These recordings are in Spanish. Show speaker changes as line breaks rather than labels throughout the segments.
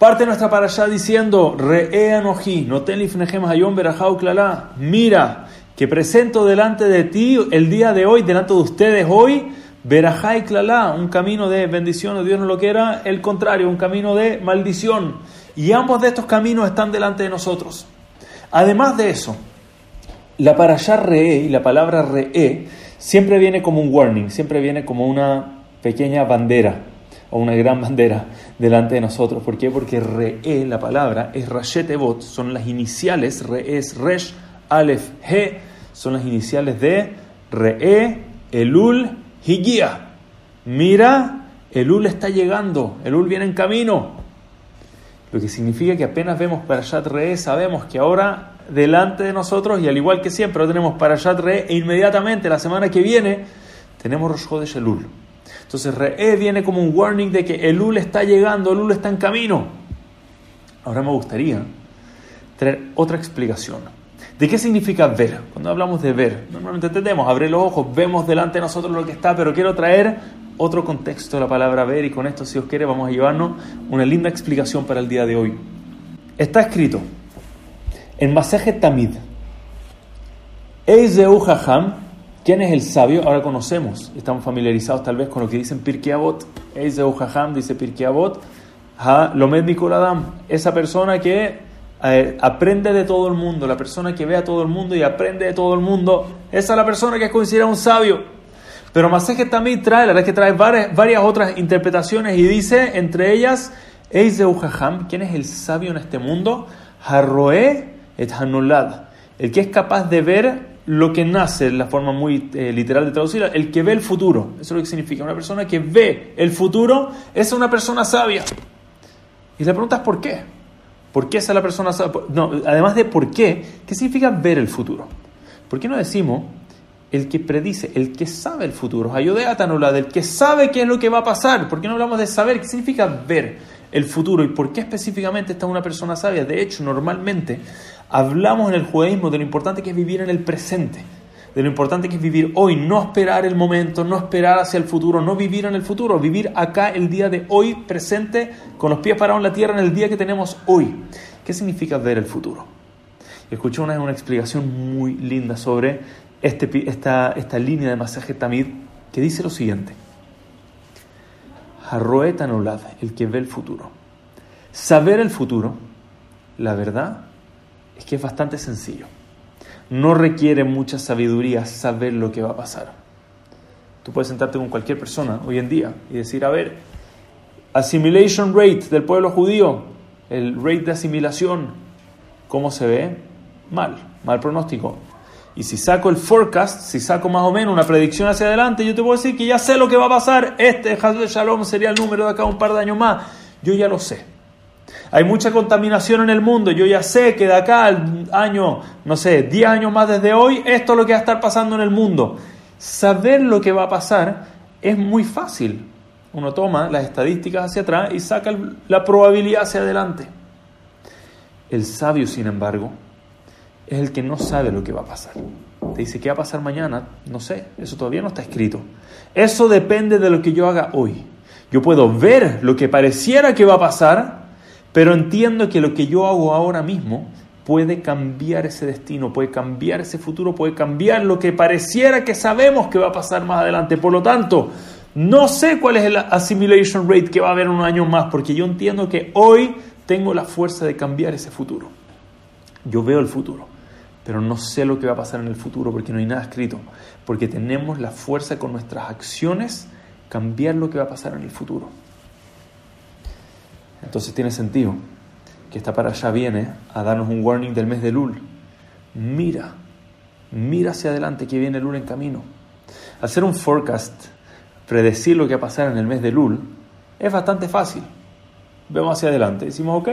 Parte nuestra para allá diciendo, Re'e anoji, noten hayom berajau klala. Mira, que presento delante de ti el día de hoy, delante de ustedes hoy, berajá y klala, un camino de bendición, o Dios no lo quiera, el contrario, un camino de maldición. Y ambos de estos caminos están delante de nosotros. Además de eso, la para allá Re'e y la palabra Re'e siempre viene como un warning, siempre viene como una pequeña bandera o una gran bandera delante de nosotros. ¿Por qué? Porque Re'e, la palabra, es Rashet Evot, son las iniciales, Re es Resh, Aleph, He, son las iniciales de Re'e, Elul, Higia. Mira, Elul está llegando, Elul viene en camino. Lo que significa que apenas vemos Parashat Re'e, sabemos que ahora delante de nosotros, y al igual que siempre, tenemos Parashat Re'e, e inmediatamente la semana que viene tenemos Rosh Chodesh Elul. Entonces Re'e viene como un warning de que Elul está llegando, Elul está en camino. Ahora me gustaría traer otra explicación. ¿De qué significa ver? Cuando hablamos de ver, normalmente entendemos, abre los ojos, vemos delante de nosotros lo que está, pero quiero traer otro contexto de la palabra ver y con esto, si os quiere, vamos a llevarnos una linda explicación para el día de hoy. Está escrito en Maseje Tamid, Eizeu Jajam, ¿Quién es el sabio? Ahora conocemos, estamos familiarizados tal vez con lo que dicen Pirkei Avot. Eizeu Jajam dice Pirkei Avot, Ha Lomed Mikoladam, esa persona que eh, aprende de todo el mundo, la persona que ve a todo el mundo y aprende de todo el mundo, esa es la persona que es considerada un sabio. Pero Maseje también trae, la verdad es que trae varias, varias otras interpretaciones y dice, entre ellas, Eizeu Jajam, ¿quién es el sabio en este mundo? Harroe et Hanulad, el que es capaz de ver lo que nace, la forma muy eh, literal de traducirla, el que ve el futuro. Eso es lo que significa. Una persona que ve el futuro es una persona sabia. Y la pregunta es ¿por qué? ¿Por qué es la persona sabia? No, además de por qué, ¿qué significa ver el futuro? ¿Por qué no decimos el que predice, el que sabe el futuro? Ayudea tanula, del que sabe qué es lo que va a pasar. ¿Por qué no hablamos de saber? ¿Qué significa ver el futuro? ¿Y por qué específicamente está una persona sabia? De hecho, normalmente Hablamos en el judaísmo de lo importante que es vivir en el presente, de lo importante que es vivir hoy, no esperar el momento, no esperar hacia el futuro, no vivir en el futuro, vivir acá el día de hoy presente, con los pies parados en la tierra en el día que tenemos hoy. ¿Qué significa ver el futuro? Escuché una, una explicación muy linda sobre este, esta, línea de masaje Tamid que dice lo siguiente. Harroet anulad, el que ve el futuro. Saber el futuro, la verdad, es que es bastante sencillo. No requiere mucha sabiduría saber lo que va a pasar. Tú puedes sentarte con cualquier persona hoy en día y decir, a ver, assimilation rate del pueblo judío, el rate de asimilación, ¿cómo se ve? Mal, mal pronóstico. Y si saco el forecast, si saco más o menos una predicción hacia adelante, yo te puedo decir que ya sé lo que va a pasar. Este de Shalom sería el número de acá un par de años más. Yo ya lo sé. Hay mucha contaminación en el mundo. Yo ya sé que de acá al año, no sé, 10 años más desde hoy, esto es lo que va a estar pasando en el mundo. Saber lo que va a pasar es muy fácil. Uno toma las estadísticas hacia atrás y saca la probabilidad hacia adelante. El sabio, sin embargo, es el que no sabe lo que va a pasar. Te dice, ¿qué va a pasar mañana? No sé, eso todavía no está escrito. Eso depende de lo que yo haga hoy. Yo puedo ver lo que pareciera que va a pasar, pero entiendo que lo que yo hago ahora mismo puede cambiar ese destino, puede cambiar ese futuro, puede cambiar lo que pareciera que sabemos que va a pasar más adelante. Por lo tanto, no sé cuál es el assimilation rate que va a haber un año más, porque yo entiendo que hoy tengo la fuerza de cambiar ese futuro. Yo veo el futuro, pero no sé lo que va a pasar en el futuro porque no hay nada escrito, porque tenemos la fuerza con nuestras acciones cambiar lo que va a pasar en el futuro. Entonces tiene sentido que esta para allá viene a darnos un warning del mes de Lul. Mira, mira hacia adelante que viene Lul en camino. Hacer un forecast, predecir lo que va a pasar en el mes de Lul, es bastante fácil. Vemos hacia adelante, decimos, ok,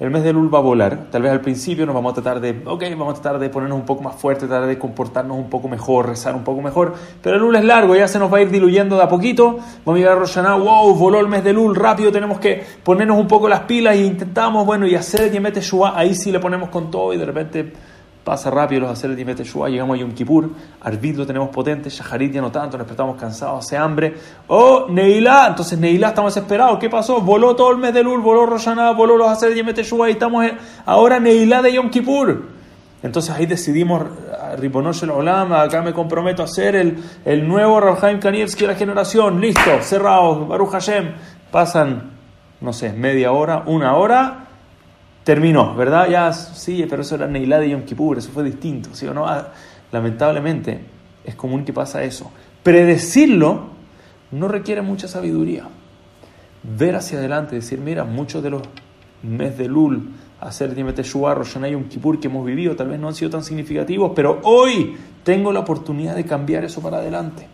el mes de Lul va a volar. Tal vez al principio nos vamos a tratar de, ok, vamos a tratar de ponernos un poco más fuerte, tratar de comportarnos un poco mejor, rezar un poco mejor. Pero el Lul es largo, ya se nos va a ir diluyendo de a poquito. Vamos a llegar a Roshaná, wow, voló el mes de Lul, rápido tenemos que ponernos un poco las pilas e intentamos, bueno, y hacer que mete Shua, ahí sí le ponemos con todo y de repente pasa rápido los hacer el Teshuvah, llegamos a Yom Kippur, Arvid lo tenemos potente, Shaharit ya no tanto, nos despertamos cansados, hace hambre. Oh, Neilá, entonces Neilá estamos desesperados, ¿qué pasó? Voló todo el mes de Lul, voló Roshaná, voló los hacer el Teshuvah y estamos ahora Neilá de Yom Kippur. Entonces ahí decidimos, Riponosh el Olam, acá me comprometo a ser el, el nuevo Rabhaim Kanievski de la generación, listo, cerrado, Baruch Hashem. Pasan, no sé, media hora, una hora, terminó, ¿verdad? Ya, sí, pero eso era Neilá de Yom Kippur, eso fue distinto, ¿sí o no? Ah, lamentablemente es común que pasa eso. Predecirlo no requiere mucha sabiduría. Ver hacia adelante, decir, mira, muchos de los mes de Lul, hacer Dime Teshuvah, Rosh un Kippur que hemos vivido, tal vez no han sido tan significativos, pero hoy tengo la oportunidad de cambiar eso para adelante.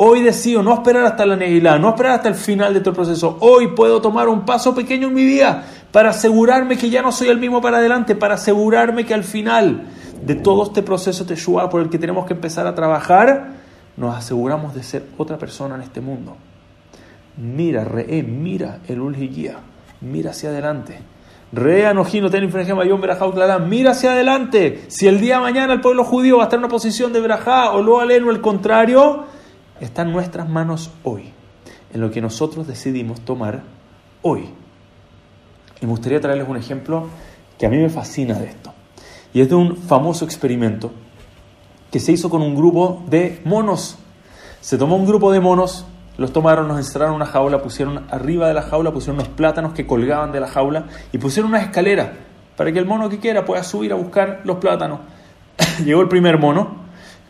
Hoy decido no esperar hasta la Neilá, no esperar hasta el final de todo el proceso. Hoy puedo tomar un paso pequeño en mi vida para asegurarme que ya no soy el mismo para adelante, para asegurarme que al final de todo este proceso Teshuvah por el que tenemos que empezar a trabajar, nos aseguramos de ser otra persona en este mundo. Mira, re, mira el Ulhiguía, mira hacia adelante. Mira hacia adelante. Si el día de mañana el pueblo judío va a estar en una posición de Berajá o lo aleno, el contrario, está en nuestras manos hoy. En lo que nosotros decidimos tomar hoy. Y me gustaría traerles un ejemplo que a mí me fascina de esto. Y es de un famoso experimento que se hizo con un grupo de monos. Se tomó un grupo de monos los tomaron, nos encerraron en una jaula, pusieron arriba de la jaula, pusieron unos plátanos que colgaban de la jaula y pusieron una escalera para que el mono que quiera pueda subir a buscar los plátanos. Llegó el primer mono,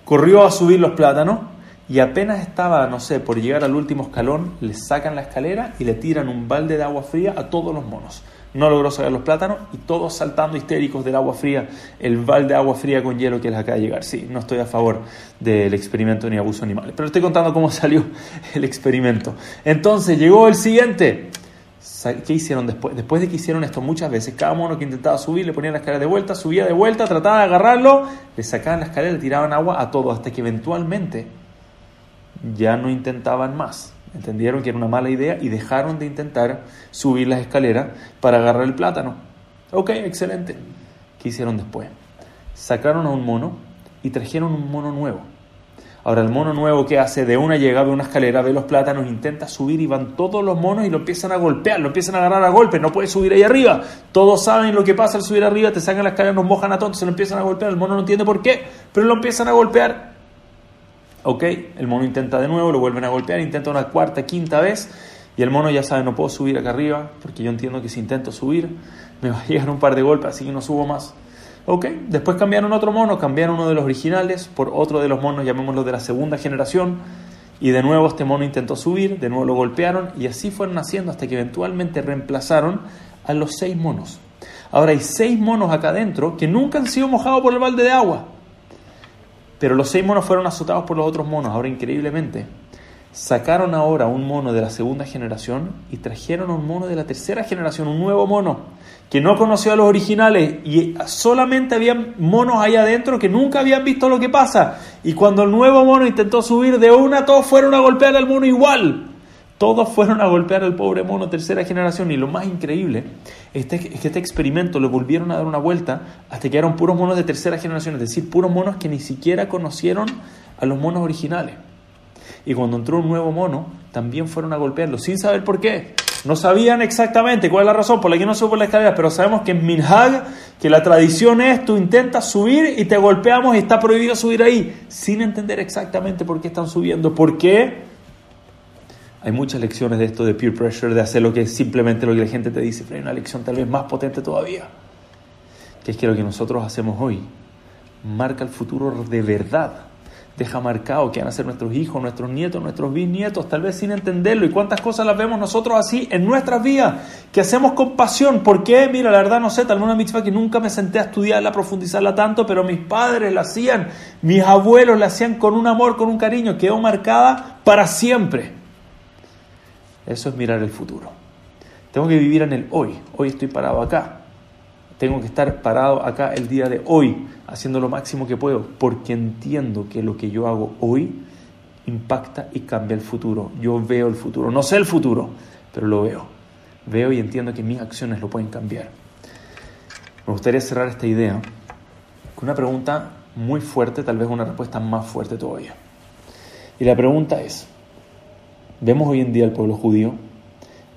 corrió a subir los plátanos y apenas estaba, no sé, por llegar al último escalón, le sacan la escalera y le tiran un balde de agua fría a todos los monos no logró sacar los plátanos y todos saltando histéricos del agua fría, el balde de agua fría con hielo que les acaba de llegar. Sí, no estoy a favor del experimento ni abuso animal, pero estoy contando cómo salió el experimento. Entonces llegó el siguiente. ¿Qué hicieron después? Después de que hicieron esto muchas veces, cada mono que intentaba subir le ponían la escalera de vuelta, subía de vuelta, trataba de agarrarlo, le sacaban la escalera, le tiraban agua a todo, hasta que eventualmente ya no intentaban más Entendieron que era una mala idea y dejaron de intentar subir las escaleras para agarrar el plátano. Ok, excelente. ¿Qué hicieron después? Sacaron a un mono y trajeron un mono nuevo. Ahora el mono nuevo que hace de una llegada de una escalera, ve los plátanos, intenta subir y van todos los monos y lo empiezan a golpear, lo empiezan a agarrar a golpes, no puede subir ahí arriba. Todos saben lo que pasa al subir arriba, te sacan la escalera, nos mojan a todos, se lo empiezan a golpear, el mono no entiende por qué, pero lo empiezan a golpear Ok, el mono intenta de nuevo, lo vuelven a golpear, intenta una cuarta, quinta vez y el mono ya sabe, no puedo subir acá arriba porque yo entiendo que si intento subir me va a llegar un par de golpes, así que no subo más. Ok, después cambiaron otro mono, cambiaron uno de los originales por otro de los monos, llamémoslo de la segunda generación, y de nuevo este mono intentó subir, de nuevo lo golpearon y así fueron haciendo hasta que eventualmente reemplazaron a los seis monos. Ahora hay seis monos acá adentro que nunca han sido mojados por el balde de agua. Pero los seis monos fueron azotados por los otros monos. Ahora, increíblemente, sacaron ahora un mono de la segunda generación y trajeron un mono de la tercera generación, un nuevo mono, que no conoció a los originales y solamente había monos ahí adentro que nunca habían visto lo que pasa. Y cuando el nuevo mono intentó subir de una, todos fueron a golpear al mono igual. Todos fueron a golpear al pobre mono tercera generación y lo más increíble es que este experimento lo volvieron a dar una vuelta hasta que eran puros monos de tercera generación, es decir, puros monos que ni siquiera conocieron a los monos originales. Y cuando entró un nuevo mono, también fueron a golpearlo sin saber por qué. No sabían exactamente cuál es la razón por la que no sube por la escalera, pero sabemos que en Minhag, que la tradición es tú intentas subir y te golpeamos y está prohibido subir ahí, sin entender exactamente por qué están subiendo. ¿Por qué? Hay muchas lecciones de esto de peer pressure, de hacer lo que es simplemente lo que la gente te dice, pero hay una lección tal vez más potente todavía, que es que lo que nosotros hacemos hoy marca el futuro de verdad. Deja marcado que van a ser nuestros hijos, nuestros nietos, nuestros bisnietos, tal vez sin entenderlo. Y cuántas cosas las vemos nosotros así en nuestras vidas, que hacemos con pasión. ¿Por qué? Mira, la verdad no sé, tal vez una mitzvah que nunca me senté a estudiarla, a profundizarla tanto, pero mis padres la hacían, mis abuelos la hacían con un amor, con un cariño, quedó marcada para siempre. Eso es mirar el futuro. Tengo que vivir en el hoy. Hoy estoy parado acá. Tengo que estar parado acá el día de hoy, haciendo lo máximo que puedo, porque entiendo que lo que yo hago hoy impacta y cambia el futuro. Yo veo el futuro. No sé el futuro, pero lo veo. Veo y entiendo que mis acciones lo pueden cambiar. Me gustaría cerrar esta idea Una pregunta muy fuerte, tal vez una respuesta más fuerte todavía. Y la pregunta es, vemos hoy en día el pueblo judío,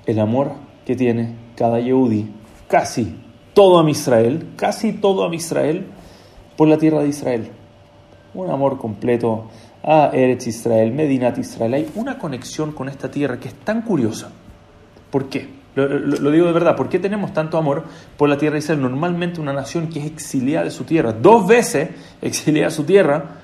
el amor que tiene cada Yehudi, casi todo a Israel, casi todo a Israel, por la tierra de Israel. Un amor completo a Eretz Israel, Medinat Israel. Hay una conexión con esta tierra que es tan curiosa. ¿Por qué? Lo, digo de verdad, ¿por qué tenemos tanto amor por la tierra de Israel? Normalmente una nación que es exiliada de su tierra, dos veces exiliada de su tierra,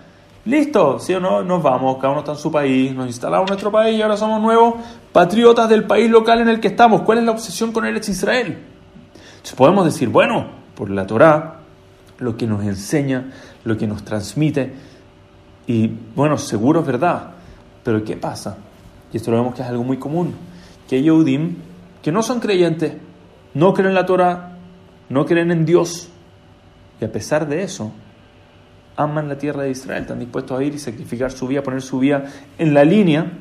listo, ¿sí o no? Nos vamos, cada uno está en su país, nos instalamos en nuestro país y ahora somos nuevos patriotas del país local en el que estamos. ¿Cuál es la obsesión con Eretz Israel? Entonces podemos decir, bueno, por la Torá, lo que nos enseña, lo que nos transmite, y bueno, seguro es verdad, pero ¿qué pasa? Y esto lo vemos que es algo muy común, que Yehudim que no son creyentes, no creen en la Torah, no creen en Dios, y a pesar de eso, aman la tierra de Israel, están dispuestos a ir y sacrificar su vida, poner su vida en la línea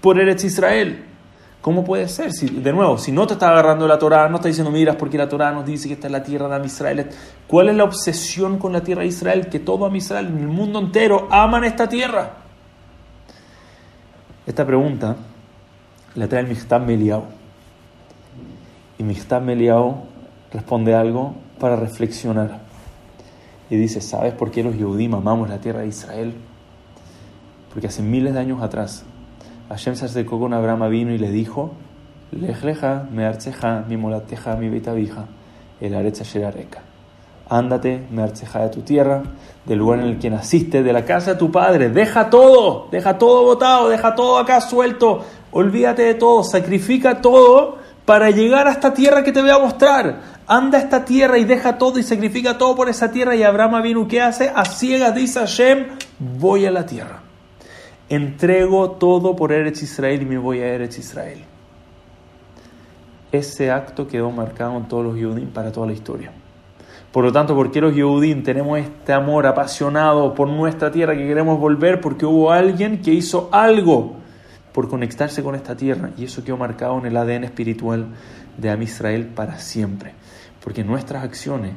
por Eretz Israel. ¿Cómo puede ser? Si, de nuevo, si no te está agarrando la Torah, no está diciendo, miras, porque la Torah nos dice que está en la tierra de Israel. ¿Cuál es la obsesión con la tierra de Israel? Que todo Israel, en el mundo entero, aman esta tierra. Esta pregunta la trae el Michtam Meliau. Y Michtab Meliao responde algo para reflexionar. Y dice, ¿sabes por qué los Yehudim amamos la tierra de Israel? Porque hace miles de años atrás, Hashem se acercó con Abraham vino y le dijo, Lejleja, me arceja, mi molateja, mi beitavija, el arecha sherareka. Ándate, me arceja de tu tierra, del lugar en el que naciste, de la casa de tu padre. Deja todo, deja todo botado, deja todo acá suelto. Olvídate de todo, sacrifica todo para llegar a esta tierra que te voy a mostrar. Anda a esta tierra y deja todo y sacrifica todo por esa tierra. Y Abraham vino, ¿qué hace? A ciegas dice Hashem, voy a la tierra. Entrego todo por Eretz Israel y me voy a Eretz Israel. Ese acto quedó marcado en todos los Yehudim para toda la historia. Por lo tanto, ¿por qué los Yehudim tenemos este amor apasionado por nuestra tierra que queremos volver? Porque hubo alguien que hizo algo por conectarse con esta tierra y eso quedó marcado en el ADN espiritual de Am Israel para siempre. Porque nuestras acciones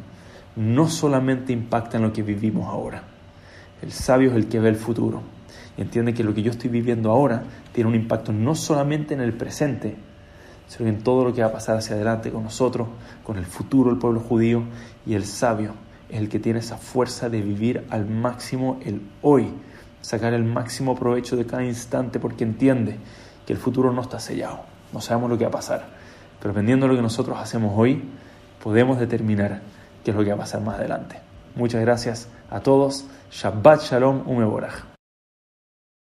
no solamente impactan lo que vivimos ahora. El sabio es el que ve el futuro y entiende que lo que yo estoy viviendo ahora tiene un impacto no solamente en el presente, sino en todo lo que va a pasar hacia adelante con nosotros, con el futuro del pueblo judío y el sabio es el que tiene esa fuerza de vivir al máximo el hoy sacar el máximo provecho de cada instante porque entiende que el futuro no está sellado, no sabemos lo que va a pasar, pero dependiendo de lo que nosotros hacemos hoy, podemos determinar qué es lo que va a pasar más adelante. Muchas gracias a todos. Shabbat Shalom Umeborach.